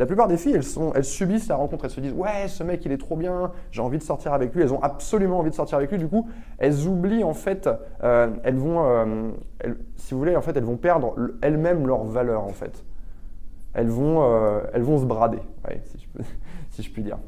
La plupart des filles, elles, subissent la rencontre, elles se disent ouais, ce mec il est trop bien, j'ai envie de sortir avec lui. Elles ont absolument envie de sortir avec lui. Du coup, elles oublient en fait, euh, elles vont, euh, si vous voulez, en fait, elles vont perdre elles-mêmes leur valeur en fait. Elles vont, euh, elles vont se brader, si, je si je puis dire.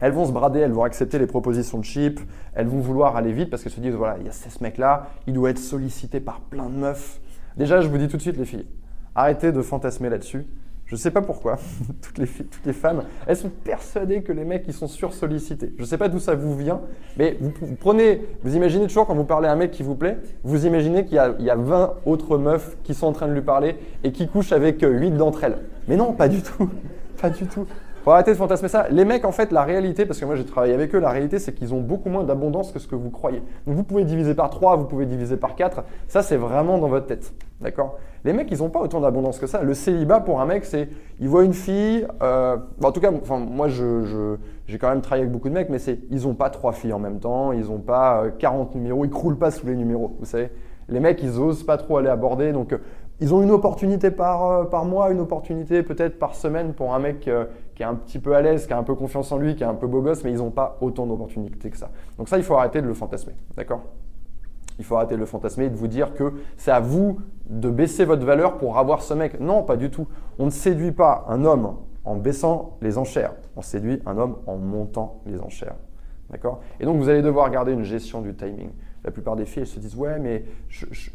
Elles vont se brader, elles vont accepter les propositions de cheap, elles vont vouloir aller vite parce qu'elles se disent voilà, il y a ce mec-là, il doit être sollicité par plein de meufs. Déjà, je vous dis tout de suite, les filles, arrêtez de fantasmer là-dessus. Je sais pas pourquoi, toutes les, femmes, elles sont persuadées que les mecs, ils sont sursollicités. Je sais pas d'où ça vous vient, mais vous, prenez, vous imaginez toujours quand vous parlez à un mec qui vous plaît, vous imaginez qu'il y, y, a 20 autres meufs qui sont en train de lui parler et qui couchent avec 8 euh, d'entre elles. Mais non, pas du tout, pas du tout. Faut arrêter de fantasmer ça. Les mecs, en fait, la réalité, parce que moi j'ai travaillé avec eux, la réalité c'est qu'ils ont beaucoup moins d'abondance que ce que vous croyez. Donc vous pouvez diviser par 3, vous pouvez diviser par 4. Ça, c'est vraiment dans votre tête. D'accord? Les mecs, ils n'ont pas autant d'abondance que ça. Le célibat pour un mec, c'est il voit une fille. Euh, en tout cas, moi j'ai quand même travaillé avec beaucoup de mecs, mais c'est ils n'ont pas trois filles en même temps, ils n'ont pas 40 euh, numéros, ils croulent pas sous les numéros. Vous savez les mecs, ils osent pas trop aller aborder. Donc, ils ont une opportunité par, euh, par mois, une opportunité peut-être par semaine pour un mec euh, qui est un petit peu à l'aise, qui a un peu confiance en lui, qui est un peu beau gosse, mais ils n'ont pas autant d'opportunités que ça. Donc ça, il faut arrêter de le fantasmer, d'accord? Il faut arrêter de le fantasmer et de vous dire que c'est à vous de baisser votre valeur pour avoir ce mec. Non, pas du tout. On ne séduit pas un homme en baissant les enchères. On séduit un homme en montant les enchères. Et donc, vous allez devoir garder une gestion du timing la plupart des filles, elles se disent ouais, mais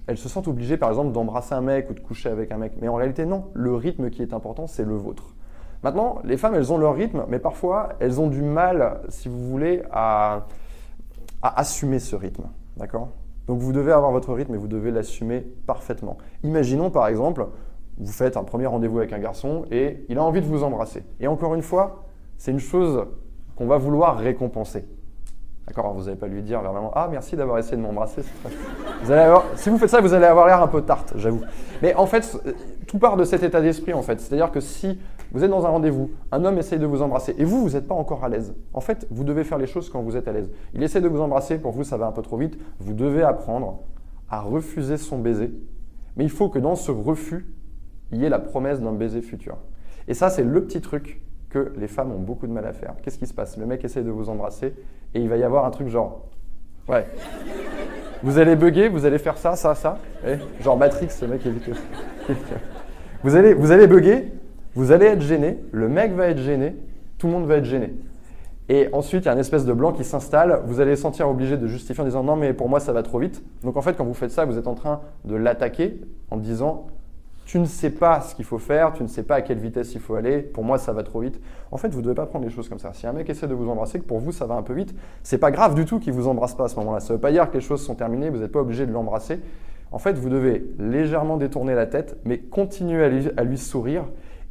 elles se sentent obligées, par exemple, d'embrasser un mec ou de coucher avec un mec. Mais en réalité, non. Le rythme qui est important, c'est le vôtre. Maintenant, les femmes, elles ont leur rythme, mais parfois, elles ont du mal, si vous voulez, à, assumer ce rythme. D'accord? Donc, vous devez avoir votre rythme et vous devez l'assumer parfaitement. Imaginons, par exemple, vous faites un premier rendez-vous avec un garçon et il a envie de vous embrasser. Et encore une fois, c'est une chose qu'on va vouloir récompenser. D'accord Vous n'allez pas lui dire vraiment Ah, merci d'avoir essayé de m'embrasser. Vous allez si vous faites ça, vous allez avoir l'air un peu tarte, j'avoue. Mais en fait, tout part de cet état d'esprit, en fait. C'est-à-dire que si vous êtes dans un rendez-vous, un homme essaye de vous embrasser et vous, vous n'êtes pas encore à l'aise. En fait, vous devez faire les choses quand vous êtes à l'aise. Il essaie de vous embrasser, pour vous, ça va un peu trop vite. Vous devez apprendre à refuser son baiser. Mais il faut que dans ce refus, il y ait la promesse d'un baiser futur. Et ça, c'est le petit truc que les femmes ont beaucoup de mal à faire. Qu'est-ce qui se passe? Le mec essaie de vous embrasser et il va y avoir un truc genre. Ouais. Vous allez bugger, vous allez faire ça, ça, ça. Et eh, genre Matrix, ce mec est vite. vous allez, vous allez bugger, vous allez être gêné, le mec va être gêné, tout le monde va être gêné. Et ensuite, il y a une espèce de blanc qui s'installe. Vous allez sentir obligé de justifier en disant non, mais pour moi, ça va trop vite. Donc en fait, quand vous faites ça, vous êtes en train de l'attaquer en disant tu ne sais pas ce qu'il faut faire, tu ne sais pas à quelle vitesse il faut aller, pour moi ça va trop vite. En fait, vous ne devez pas prendre les choses comme ça. Si un mec essaie de vous embrasser, que pour vous ça va un peu vite, c'est pas grave du tout qu'il vous embrasse pas à ce moment-là. Ça ne veut pas dire que les choses sont terminées, vous n'êtes pas obligé de l'embrasser. En fait, vous devez légèrement détourner la tête, mais continuer à lui, sourire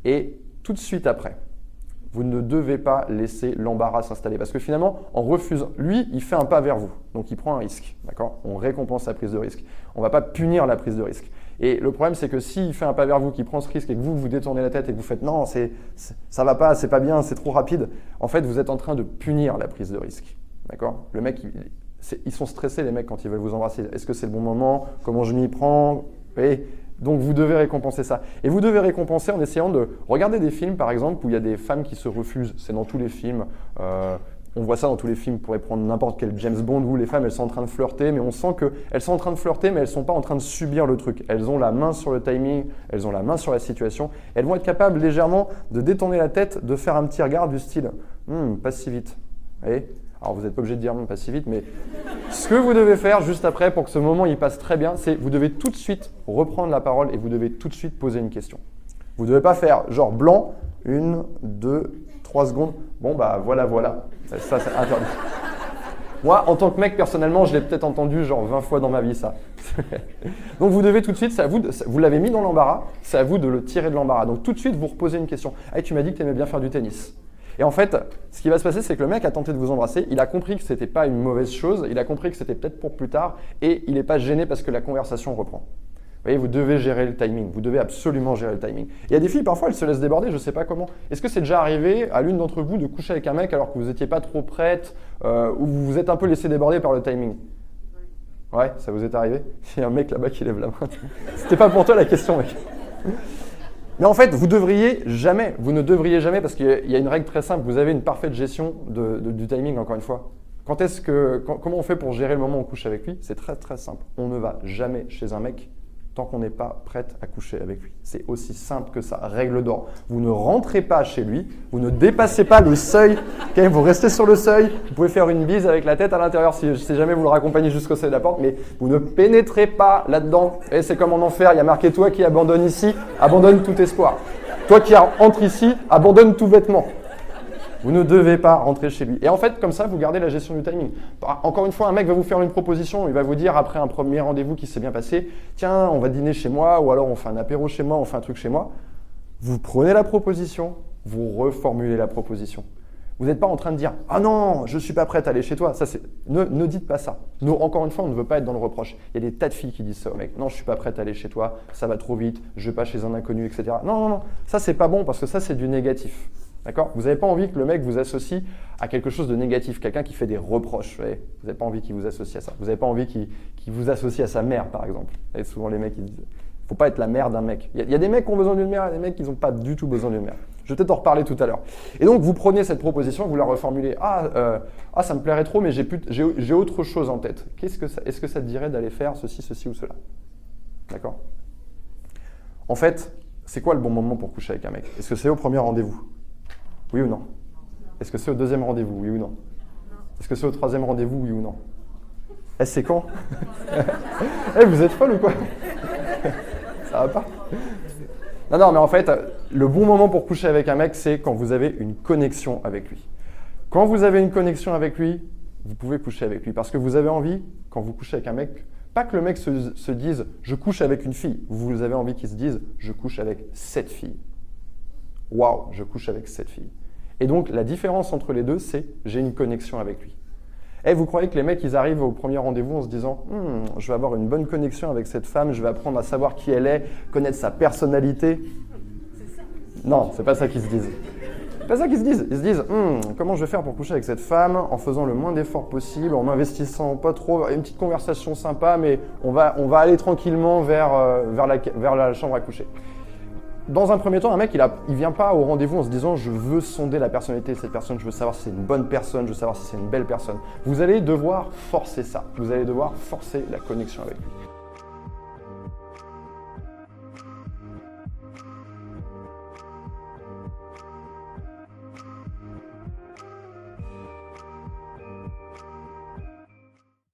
et tout de suite après, vous ne devez pas laisser l'embarras s'installer. Parce que finalement, en refusant, lui, il fait un pas vers vous. Donc il prend un risque. D'accord? On récompense la prise de risque. On ne va pas punir la prise de risque. Et le problème, c'est que s'il fait un pas vers vous, qui prend ce risque et que vous, vous détournez la tête et que vous faites non, c'est, ça va pas, c'est pas bien, c'est trop rapide, en fait, vous êtes en train de punir la prise de risque. D'accord? Le mec, ils sont stressés, les mecs, quand ils veulent vous embrasser. Est-ce que c'est le bon moment? Comment je m'y prends? Et donc vous devez récompenser ça. Et vous devez récompenser en essayant de regarder des films, par exemple, où il y a des femmes qui se refusent. C'est dans tous les films. Euh, on voit ça dans tous les films, pourrait prendre n'importe quel James Bond où les femmes elles sont en train de flirter, mais on sent qu'elles sont en train de flirter, mais elles sont pas en train de subir le truc. Elles ont la main sur le timing, elles ont la main sur la situation, elles vont être capables légèrement de détourner la tête, de faire un petit regard du style hum, pas si vite. Alors vous n'êtes pas obligé de dire non, pas si vite, mais ce que vous devez faire juste après pour que ce moment il passe très bien, c'est vous devez tout de suite reprendre la parole et vous devez tout de suite poser une question. Vous ne devez pas faire genre blanc, une, deux, trois secondes. Bon bah voilà, voilà. Ça, c'est interdit. Moi, en tant que mec, personnellement, je l'ai peut-être entendu genre 20 fois dans ma vie, ça. Donc vous devez tout de suite, à vous, vous l'avez mis dans l'embarras, c'est à vous de le tirer de l'embarras. Donc tout de suite, vous reposez une question. Hey, tu m'as dit que tu aimais bien faire du tennis. Et en fait, ce qui va se passer, c'est que le mec a tenté de vous embrasser, il a compris que ce n'était pas une mauvaise chose, il a compris que c'était peut-être pour plus tard, et il n'est pas gêné parce que la conversation reprend. Vous voyez, vous devez gérer le timing. Vous devez absolument gérer le timing. Il y a des filles, parfois, elles se laissent déborder, je ne sais pas comment. Est-ce que c'est déjà arrivé à l'une d'entre vous de coucher avec un mec alors que vous n'étiez pas trop prête euh, ou vous vous êtes un peu laissé déborder par le timing? Ouais, ça vous est arrivé? Il y a un mec là-bas qui lève la main. C'était pas pour toi la question, mec. Mais en fait, vous devriez jamais, vous ne devriez jamais, parce qu'il y a une règle très simple, vous avez une parfaite gestion du timing, encore une fois. Quand est-ce que, comment on fait pour gérer le moment où on couche avec lui? C'est très très simple. On ne va jamais chez un mec tant qu'on n'est pas prête à coucher avec lui. C'est aussi simple que ça. Règle d'or. Vous ne rentrez pas chez lui, vous ne dépassez pas le seuil. vous restez sur le seuil. Vous pouvez faire une bise avec la tête à l'intérieur si, sais jamais vous le raccompagnez jusqu'au seuil de la porte, mais vous ne pénétrez pas là-dedans. Et c'est comme en enfer. Il y a marqué toi qui abandonne ici, abandonne tout espoir. Toi qui entre ici, abandonne tout vêtement. Vous ne devez pas rentrer chez lui. Et en fait, comme ça, vous gardez la gestion du timing. Encore une fois, un mec va vous faire une proposition, il va vous dire après un premier rendez-vous qui s'est bien passé, tiens, on va dîner chez moi, ou alors on fait un apéro chez moi, on fait un truc chez moi. Vous prenez la proposition, vous reformulez la proposition. Vous n'êtes pas en train de dire Ah non, je ne suis pas prête à aller chez toi. Ça, c'est... Ne, dites pas ça. Nous, encore une fois, on ne veut pas être dans le reproche. Il y a des tas de filles qui disent ça au mec. Non, je ne suis pas prête à aller chez toi, ça va trop vite, je vais pas chez un inconnu, etc. Non, non, non. Ça, c'est pas bon parce que ça, c'est du négatif. D'accord? Vous n'avez pas envie que le mec vous associe à quelque chose de négatif, quelqu'un qui fait des reproches. Vous n'avez pas envie qu'il vous associe à ça. Vous n'avez pas envie qu'il vous associe à sa mère, par exemple. Et souvent, les mecs, ils disent faut pas être la mère d'un mec. Il y, a des mecs qui ont besoin d'une mère et des mecs qui n'ont pas du tout besoin d'une mère. Je vais peut-être en reparler tout à l'heure. Et donc, vous prenez cette proposition, vous la reformulez. Ah, euh, ah ça me plairait trop, mais j'ai autre chose en tête. Est-ce que, est que ça te dirait d'aller faire ceci, ceci ou cela? D'accord? En fait, c'est quoi le bon moment pour coucher avec un mec? Est-ce que c'est au premier rendez-vous? Oui ou non? Est-ce que c'est au deuxième rendez-vous? Oui ou non? Est-ce que c'est au troisième rendez-vous? Oui ou non? Eh, c'est quand? Eh, vous êtes folle ou quoi? Ça va pas? Non, non, mais en fait, le bon moment pour coucher avec un mec, c'est quand vous avez une connexion avec lui. Quand vous avez une connexion avec lui, vous pouvez coucher avec lui. Parce que vous avez envie, quand vous couchez avec un mec, pas que le mec se, se dise je couche avec une fille. Vous avez envie qu'il se dise je couche avec cette fille. Waouh, je couche avec cette fille. Et donc la différence entre les deux, c'est j'ai une connexion avec lui. Et eh, vous croyez que les mecs, ils arrivent au premier rendez-vous en se disant hmm, je vais avoir une bonne connexion avec cette femme, je vais apprendre à savoir qui elle est, connaître sa personnalité? Non, c'est pas ça qu'ils se disent. C'est pas ça qu'ils se disent. Ils se disent hmm, comment je vais faire pour coucher avec cette femme en faisant le moins d'efforts possible, en m'investissant pas trop, une petite conversation sympa, mais on va, on va aller tranquillement vers, euh, vers la chambre à coucher dans un premier temps, un mec, il ne vient pas au rendez-vous en se disant je veux sonder la personnalité de cette personne, je veux savoir si c'est une bonne personne, je veux savoir si c'est une belle personne. Vous allez devoir forcer ça. Vous allez devoir forcer la connexion avec lui.